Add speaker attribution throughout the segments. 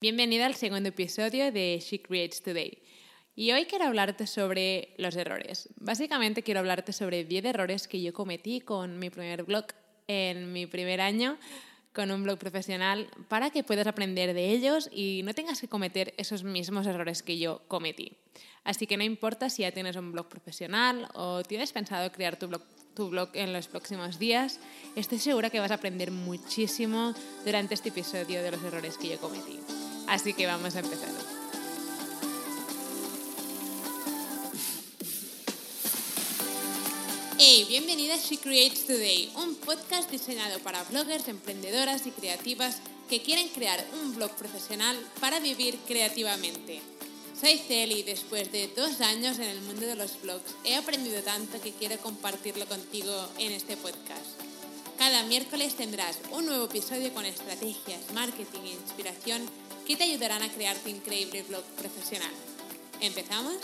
Speaker 1: Bienvenida al segundo episodio de She Creates Today. Y hoy quiero hablarte sobre los errores. Básicamente quiero hablarte sobre 10 errores que yo cometí con mi primer blog en mi primer año con un blog profesional para que puedas aprender de ellos y no tengas que cometer esos mismos errores que yo cometí. Así que no importa si ya tienes un blog profesional o tienes pensado crear tu blog, tu blog en los próximos días, estoy segura que vas a aprender muchísimo durante este episodio de los errores que yo cometí. Así que vamos a empezar. Hey, bienvenida a She Creates Today, un podcast diseñado para bloggers, emprendedoras y creativas que quieren crear un blog profesional para vivir creativamente. Soy Celi y después de dos años en el mundo de los blogs he aprendido tanto que quiero compartirlo contigo en este podcast. Cada miércoles tendrás un nuevo episodio con estrategias, marketing e inspiración que te ayudarán a crear tu increíble blog profesional. ¿Empezamos?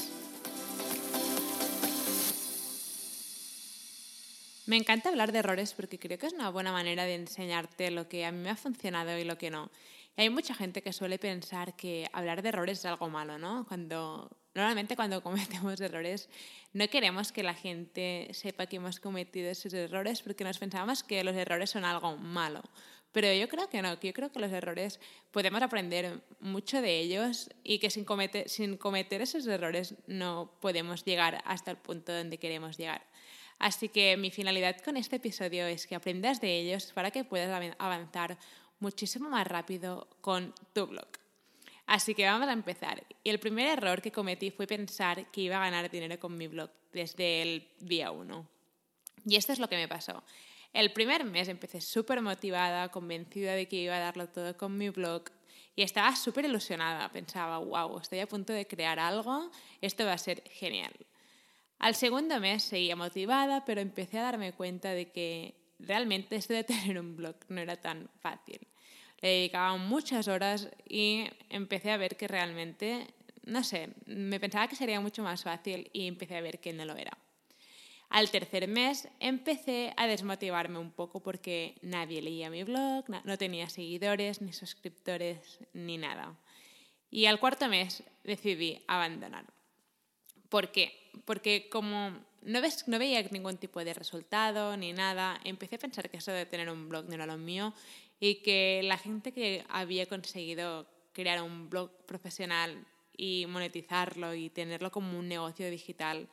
Speaker 1: Me encanta hablar de errores porque creo que es una buena manera de enseñarte lo que a mí me ha funcionado y lo que no. Y hay mucha gente que suele pensar que hablar de errores es algo malo, ¿no? Cuando, normalmente cuando cometemos errores no queremos que la gente sepa que hemos cometido esos errores porque nos pensamos que los errores son algo malo. Pero yo creo que no, yo creo que los errores podemos aprender mucho de ellos y que sin cometer, sin cometer esos errores no podemos llegar hasta el punto donde queremos llegar. Así que mi finalidad con este episodio es que aprendas de ellos para que puedas avanzar muchísimo más rápido con tu blog. Así que vamos a empezar. Y el primer error que cometí fue pensar que iba a ganar dinero con mi blog desde el día uno. Y esto es lo que me pasó. El primer mes empecé súper motivada, convencida de que iba a darlo todo con mi blog y estaba súper ilusionada. Pensaba, wow, estoy a punto de crear algo, esto va a ser genial. Al segundo mes seguía motivada, pero empecé a darme cuenta de que realmente esto de tener un blog no era tan fácil. Le dedicaba muchas horas y empecé a ver que realmente, no sé, me pensaba que sería mucho más fácil y empecé a ver que no lo era. Al tercer mes empecé a desmotivarme un poco porque nadie leía mi blog, no tenía seguidores, ni suscriptores, ni nada. Y al cuarto mes decidí abandonar. ¿Por qué? Porque como no, no veía ningún tipo de resultado ni nada, empecé a pensar que eso de tener un blog no era lo mío y que la gente que había conseguido crear un blog profesional y monetizarlo y tenerlo como un negocio digital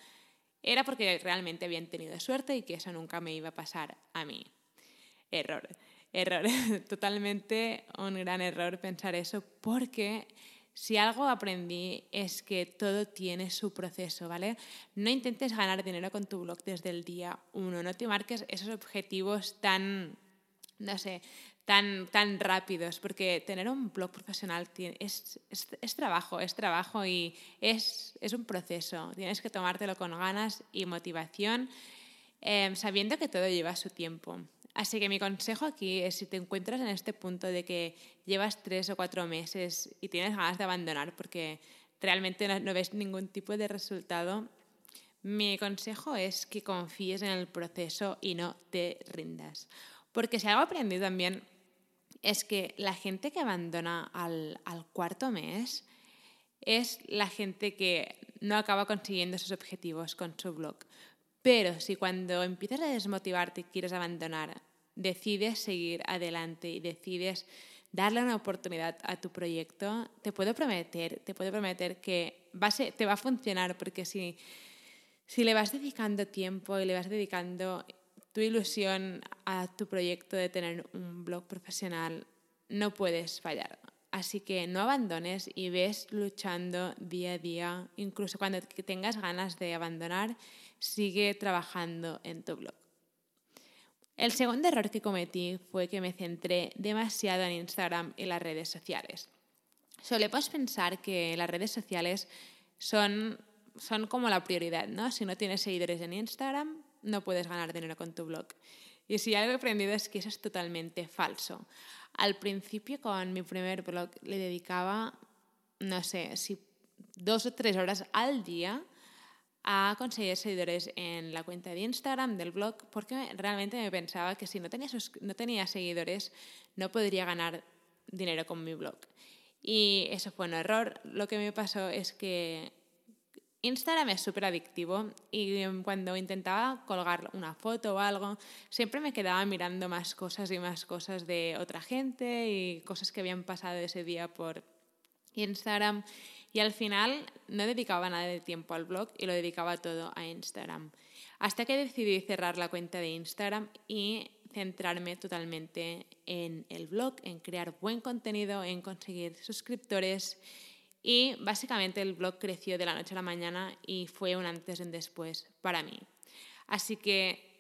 Speaker 1: era porque realmente habían tenido suerte y que eso nunca me iba a pasar a mí. Error, error, totalmente un gran error pensar eso porque si algo aprendí es que todo tiene su proceso, ¿vale? No intentes ganar dinero con tu blog desde el día uno, no te marques esos objetivos tan, no sé, tan, tan rápidos, porque tener un blog profesional es, es, trabajo, es trabajo y es, es, un proceso. Tienes que tomártelo con ganas y motivación, eh, sabiendo que todo lleva su tiempo. Así que mi consejo aquí es si te encuentras en este punto de que llevas tres o cuatro meses y tienes ganas de abandonar porque realmente no, ves ningún tipo de resultado, mi consejo es que confíes en el proceso y no te rindas. Porque si algo aprendido también es que la gente que abandona al, al cuarto mes es la gente que no acaba consiguiendo sus objetivos con su blog. Pero si cuando empiezas a desmotivarte y quieres abandonar, decides seguir adelante y decides darle una oportunidad a tu proyecto, te puedo prometer, te puedo prometer que va te va a funcionar porque si, si le vas dedicando tiempo y le vas dedicando tu ilusión a tu proyecto de tener un blog profesional, no puedes fallar. Así que no abandones y ves luchando día a día, incluso cuando tengas ganas de abandonar, sigue trabajando en tu blog. El segundo error que cometí fue que me centré demasiado en Instagram y las redes sociales. Solemos pensar que las redes sociales son, son como la prioridad, ¿no? Si no tienes seguidores en Instagram, no puedes ganar dinero con tu blog. Y si algo he aprendido es que eso es totalmente falso. Al principio, con mi primer blog, le dedicaba, no sé, si dos o tres horas al día a conseguir seguidores en la cuenta de Instagram del blog porque realmente me pensaba que si no tenía, no tenía seguidores no podría ganar dinero con mi blog. Y eso fue un error. Lo que me pasó es que Instagram es súper adictivo y cuando intentaba colgar una foto o algo, siempre me quedaba mirando más cosas y más cosas de otra gente y cosas que habían pasado ese día por Instagram. Y al final no dedicaba nada de tiempo al blog y lo dedicaba todo a Instagram. Hasta que decidí cerrar la cuenta de Instagram y centrarme totalmente en el blog, en crear buen contenido, en conseguir suscriptores y básicamente el blog creció de la noche a la mañana y fue un antes y un después para mí. Así que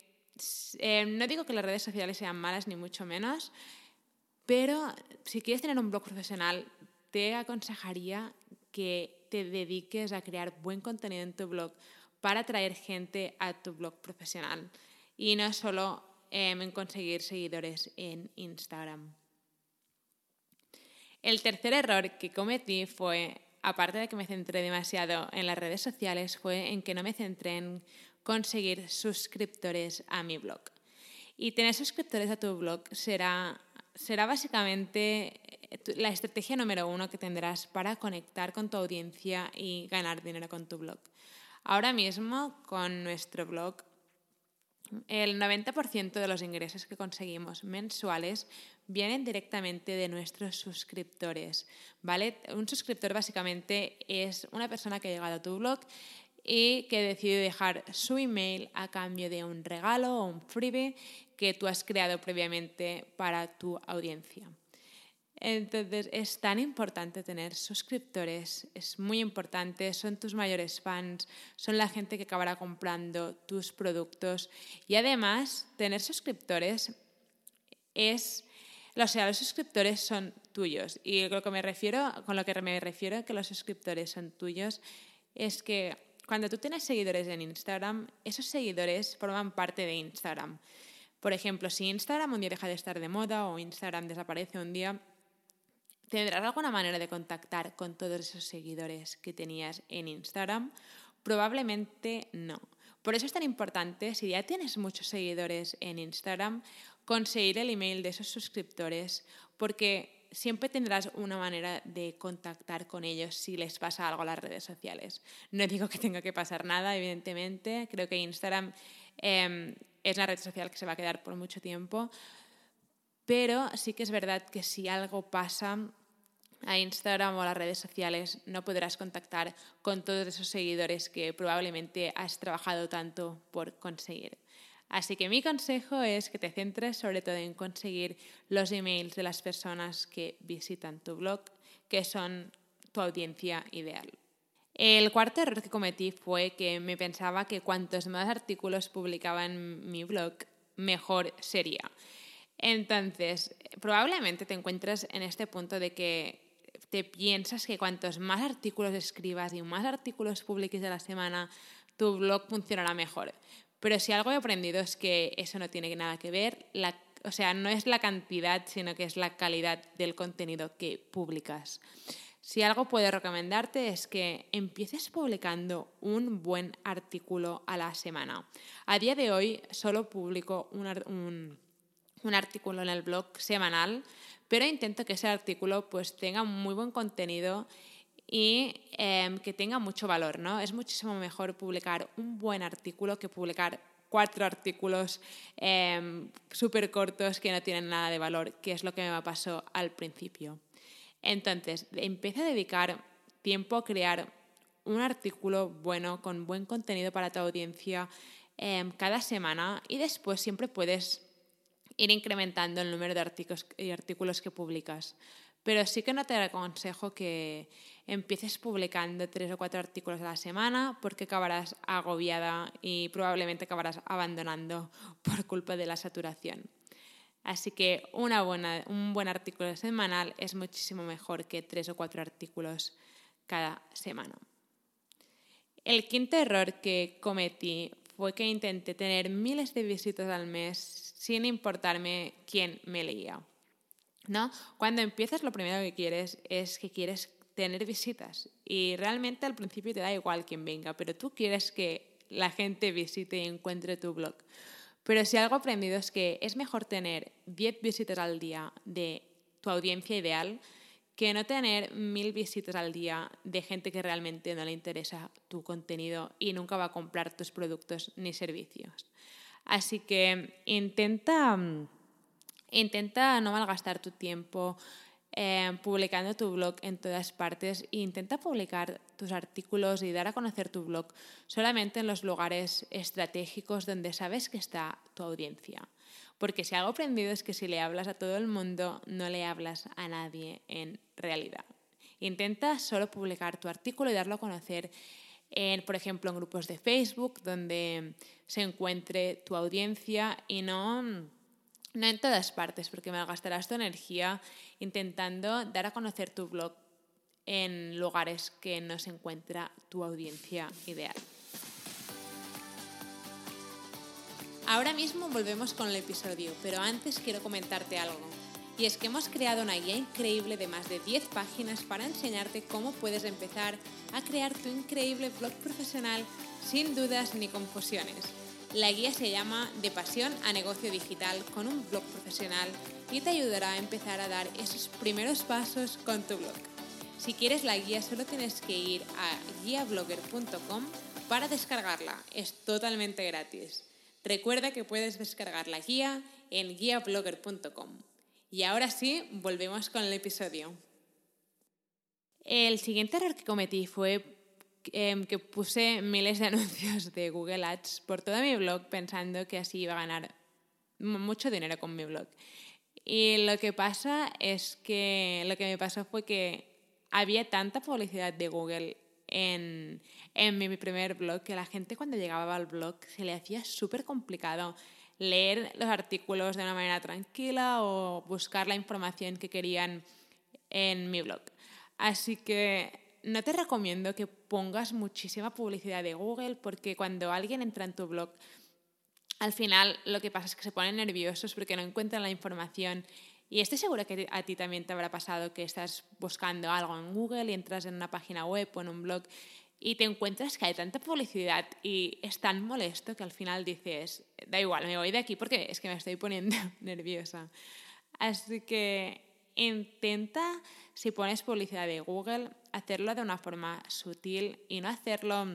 Speaker 1: eh, no digo que las redes sociales sean malas ni mucho menos, pero si quieres tener un blog profesional, te aconsejaría que te dediques a crear buen contenido en tu blog para atraer gente a tu blog profesional y no solo em, en conseguir seguidores en Instagram. El tercer error que cometí fue, aparte de que me centré demasiado en las redes sociales, fue en que no me centré en conseguir suscriptores a mi blog. Y tener suscriptores a tu blog será, será básicamente eh, la estrategia número uno que tendrás para conectar con tu audiencia y ganar dinero con tu blog. Ahora mismo, con nuestro blog, el 90% de los ingresos que conseguimos mensuales vienen directamente de nuestros suscriptores, ¿vale? Un suscriptor básicamente es una persona que ha llegado a tu blog y que decide dejar su email a cambio de un regalo o un freebie que tú has creado previamente para tu audiencia. Entonces es tan importante tener suscriptores, es muy importante, son tus mayores fans, son la gente que acabará comprando tus productos y además tener suscriptores es, o sea, los suscriptores son tuyos y lo que me refiero, con lo que me refiero que los suscriptores son tuyos es que cuando tú tienes seguidores en Instagram, esos seguidores forman parte de Instagram. Por ejemplo, si Instagram un día deja de estar de moda o Instagram desaparece un día, ¿Tendrás alguna manera de contactar con todos esos seguidores que tenías en Instagram? Probablemente no. Por eso es tan importante, si ya tienes muchos seguidores en Instagram, conseguir el email de esos suscriptores, porque siempre tendrás una manera de contactar con ellos si les pasa algo a las redes sociales. No digo que tenga que pasar nada, evidentemente. Creo que Instagram em, es una red social que se va a quedar por mucho tiempo. Pero sí que es verdad que si algo pasa, a Instagram o a las redes sociales no podrás contactar con todos esos seguidores que probablemente has trabajado tanto por conseguir. Así que mi consejo es que te centres sobre todo en conseguir los emails de las personas que visitan tu blog, que son tu audiencia ideal. El cuarto error que cometí fue que me pensaba que cuantos más artículos publicaba en mi blog, mejor sería. Entonces, probablemente te encuentres en este punto de que te piensas que cuantos más artículos escribas y más artículos publiques de la semana, tu blog funcionará mejor. Pero si algo he aprendido es que eso no tiene nada que ver, o sea, no es la cantidad, sino que es la calidad del contenido que publicas. Si algo puedo recomendarte es que empieces publicando un buen artículo a la semana. A día de hoy solo publico un, un artículo en el blog semanal pero intento que ese artículo pues tenga muy buen contenido y em, que tenga mucho valor, ¿no? Es muchísimo mejor publicar un buen artículo que publicar cuatro artículos eh, súper cortos que no tienen nada de valor, que es lo que me pasó al principio. Entonces, empieza a dedicar tiempo a crear un artículo bueno, con buen contenido para tu audiencia em, cada semana y después siempre puedes ir incrementando el número de artículos, artículos que publicas. Pero sí que no te aconsejo que empieces publicando tres o cuatro artículos a la semana porque acabarás agobiada y probablemente acabarás abandonando por culpa de la saturación. Así que una buena, un buen artículo semanal es muchísimo mejor que tres o cuatro artículos cada semana. El quinto error que cometí fue que intenté tener miles de visitas al mes sin importarme quién me leía. ¿No? Cuando empiezas lo primero que quieres es que quieres tener visitas y realmente al principio te da igual quién venga, pero tú quieres que la gente visite y encuentre tu blog. Pero si algo aprendido es que es mejor tener 10 visitas al día de tu audiencia ideal que no tener mil visitas al día de gente que realmente no le interesa tu contenido y nunca va a comprar tus productos ni servicios. Así que intenta, intenta no malgastar tu tiempo eh, publicando tu blog en todas partes e intenta publicar tus artículos y dar a conocer tu blog solamente en los lugares estratégicos donde sabes que está tu audiencia. Porque si algo aprendido es que si le hablas a todo el mundo, no le hablas a nadie en realidad. Intenta solo publicar tu artículo y darlo a conocer, por ejemplo, en grupos de Facebook, donde se encuentre tu audiencia y no no en todas partes, porque malgastarás tu energía intentando dar a conocer tu blog en lugares que no se encuentra tu audiencia ideal. Ahora mismo volvemos con el episodio, pero antes quiero comentarte algo. Y es que hemos creado una guía increíble de más de 10 páginas para enseñarte cómo puedes empezar a crear tu increíble blog profesional sin dudas ni confusiones. La guía se llama De pasión a negocio digital con un blog profesional y te ayudará a empezar a dar esos primeros pasos con tu blog. Si quieres la guía solo tienes que ir a guiablogger.com para descargarla. Es totalmente gratis. Recuerda que puedes descargar la guía en guiablogger.com. Y ahora sí, volvemos con el episodio. El siguiente error que cometí fue Em, que puse miles de anuncios de Google Ads por todo mi blog pensando que así iba a ganar mucho dinero con mi blog. Y lo que pasa es que lo que me pasó fue que había tanta publicidad de Google en, en mi primer blog que la gente cuando llegaba al blog se le hacía súper complicado leer los artículos de una manera tranquila o buscar la información que querían en mi blog. Así que no te recomiendo que pongas muchísima publicidad de Google porque cuando alguien entra en tu blog, al final lo que pasa es que se ponen nerviosos porque no encuentran la información. Y estoy segura que a ti también te habrá pasado que estás buscando algo en Google y entras en una página web o en un blog y te encuentras que hay tanta publicidad y es tan molesto que al final dices, da igual, me voy de aquí porque es que me estoy poniendo nerviosa. Así que intenta, si pones publicidad de Google, hacerlo de una forma sutil y no hacerlo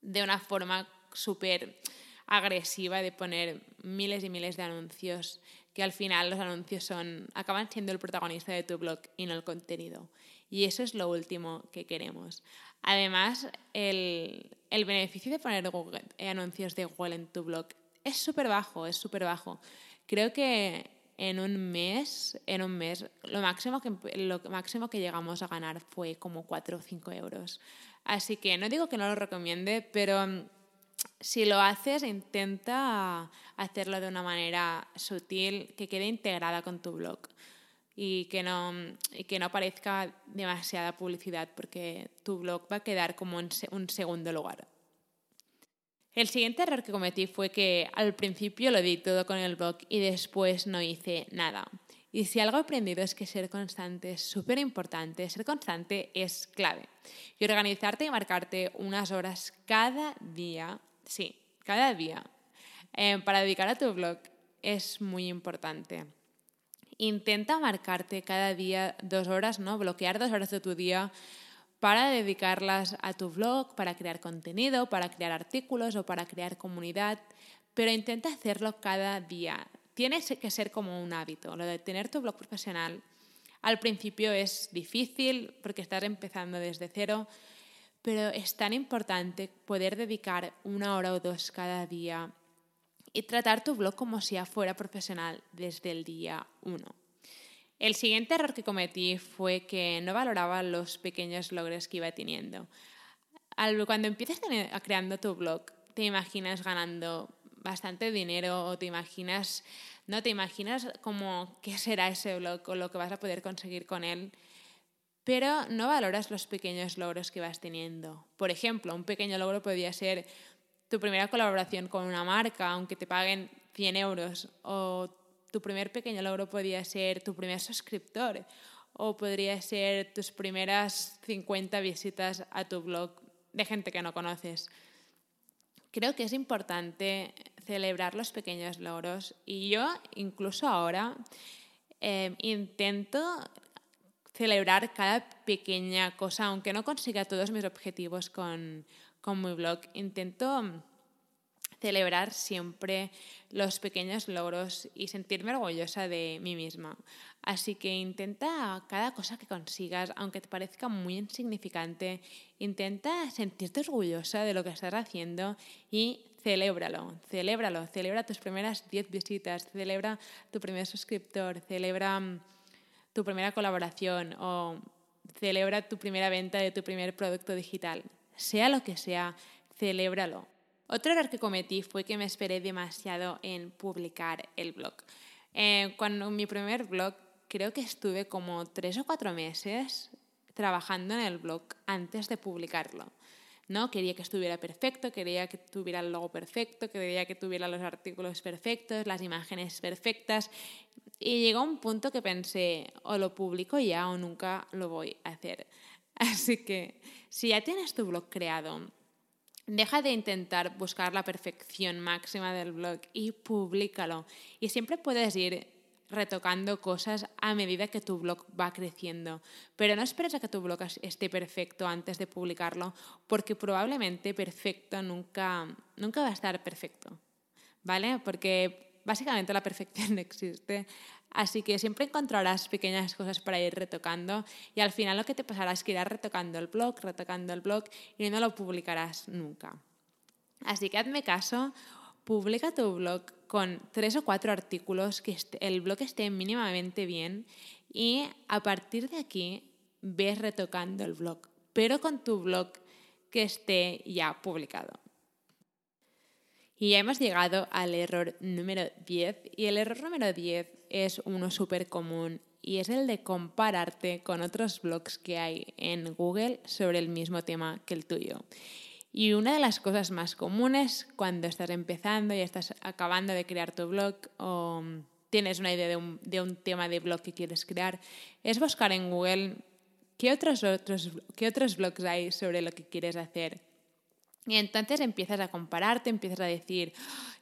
Speaker 1: de una forma súper agresiva de poner miles y miles de anuncios que al final los anuncios son acaban siendo el protagonista de tu blog y no el contenido. Y eso es lo último que queremos. Además, el, el beneficio de poner anuncios de Google en tu blog es súper bajo, es súper bajo. Creo que en un mes, en un mes, lo máximo que, lo máximo que llegamos a ganar fue como 4 o 5 euros. Así que no digo que no lo recomiende, pero mm, si lo haces, intenta hacerlo de una manera sutil, que quede integrada con tu blog y que no, y que no parezca demasiada publicidad, porque tu blog va a quedar como en un segundo lugar. El siguiente error que cometí fue que al principio lo di todo con el blog y después no hice nada. Y si algo he aprendido es que ser constante es súper importante, ser constante es clave. Y organizarte y marcarte unas horas cada día, sí, cada día, eh, para dedicar a tu blog es muy importante. Intenta marcarte cada día dos horas, ¿no? Bloquear dos horas de tu día para dedicarlas a tu blog, para crear contenido, para crear artículos o para crear comunidad, pero intenta hacerlo cada día. Tiene que ser como un hábito. Lo de tener tu blog profesional al principio es difícil porque estás empezando desde cero, pero es tan importante poder dedicar una hora o dos cada día y tratar tu blog como si ya fuera profesional desde el día uno. El siguiente error que cometí fue que no valoraba los pequeños logros que iba teniendo. Cuando empiezas creando tu blog, te imaginas ganando bastante dinero o te imaginas, no te imaginas como qué será ese blog o lo que vas a poder conseguir con él, pero no valoras los pequeños logros que vas teniendo. Por ejemplo, un pequeño logro podría ser tu primera colaboración con una marca, aunque te paguen 100 euros, o tu primer pequeño logro podría ser tu primer suscriptor o podría ser tus primeras 50 visitas a tu blog de gente que no conoces. Creo que es importante celebrar los pequeños logros y yo incluso ahora eh, intento celebrar cada pequeña cosa, aunque no consiga todos mis objetivos con, con mi blog. Intento celebrar siempre los pequeños logros y sentirme orgullosa de mí misma. Así que intenta cada cosa que consigas, aunque te parezca muy insignificante, intenta sentirte orgullosa de lo que estás haciendo y celébralo, celébralo, celebra tus primeras 10 visitas, celebra tu primer suscriptor, celebra mm, tu primera colaboración o celebra tu primera venta de tu primer producto digital. Sea lo que sea, celébralo. Otro error que cometí fue que me esperé demasiado en publicar el blog. Eh, cuando mi primer blog creo que estuve como tres o cuatro meses trabajando en el blog antes de publicarlo. ¿no? Quería que estuviera perfecto, quería que tuviera el logo perfecto, quería que tuviera los artículos perfectos, las imágenes perfectas. Y llegó un punto que pensé, o lo publico ya o nunca lo voy a hacer. Así que si ya tienes tu blog creado, Deja de intentar buscar la perfección máxima del blog y públicalo. Y siempre puedes ir retocando cosas a medida que tu blog va creciendo. Pero no esperes a que tu blog esté perfecto antes de publicarlo, porque probablemente perfecto nunca, nunca va a estar perfecto. ¿Vale? Porque básicamente la perfección no existe. Así que siempre encontrarás pequeñas cosas para ir retocando y al final lo que te pasará es que irás retocando el blog, retocando el blog y no lo publicarás nunca. Así que hazme caso, publica tu blog con tres o cuatro artículos, que el blog esté mínimamente bien y a partir de aquí ves retocando el blog, pero con tu blog que esté ya publicado. Y ya hemos llegado al error número 10 y el error número 10 es uno súper común y es el de compararte con otros blogs que hay en Google sobre el mismo tema que el tuyo. Y una de las cosas más comunes cuando estás empezando y estás acabando de crear tu blog o tienes una idea de un, de un tema de blog que quieres crear es buscar en Google qué otros, otros, qué otros blogs hay sobre lo que quieres hacer y entonces empiezas a compararte, empiezas a decir,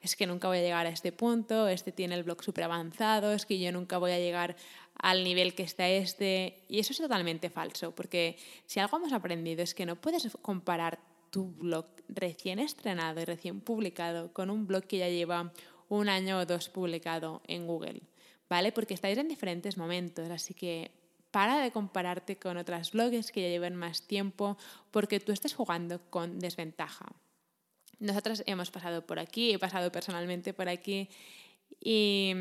Speaker 1: es que nunca voy a llegar a este punto, este tiene el blog súper avanzado, es que yo nunca voy a llegar al nivel que está este. Y eso es totalmente falso, porque si algo hemos aprendido es que no puedes comparar tu blog recién estrenado y recién publicado con un blog que ya lleva un año o dos publicado en Google, ¿vale? Porque estáis en diferentes momentos, así que para de compararte con otras blogs que ya llevan más tiempo porque tú estás jugando con desventaja. Nosotras hemos pasado por aquí, he pasado personalmente por aquí y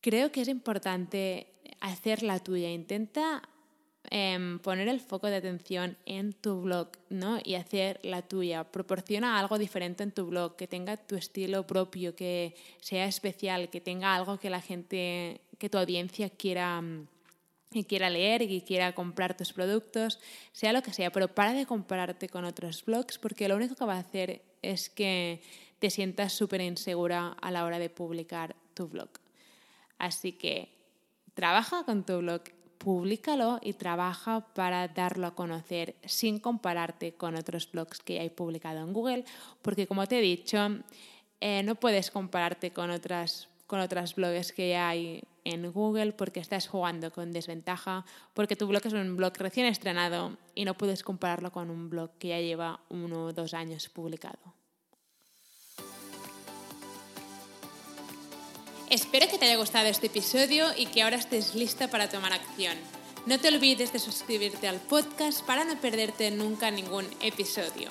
Speaker 1: creo que es importante hacer la tuya. Intenta em, poner el foco de atención en tu blog ¿no? y hacer la tuya. Proporciona algo diferente en tu blog, que tenga tu estilo propio, que sea especial, que tenga algo que la gente, que tu audiencia quiera y quiera leer y quiera comprar tus productos, sea lo que sea, pero para de compararte con otros blogs porque lo único que va a hacer es que te sientas súper insegura a la hora de publicar tu blog. Así que trabaja con tu blog, públicalo y trabaja para darlo a conocer sin compararte con otros blogs que hay publicado en Google, porque como te he dicho, eh, no puedes compararte con otras, con blogs que hay en Google porque estás jugando con desventaja, porque tu blog es un blog recién estrenado y no puedes compararlo con un blog que ya lleva uno o dos años publicado. Espero que te haya gustado este episodio y que ahora estés lista para tomar acción. No te olvides de suscribirte al podcast para no perderte nunca ningún episodio.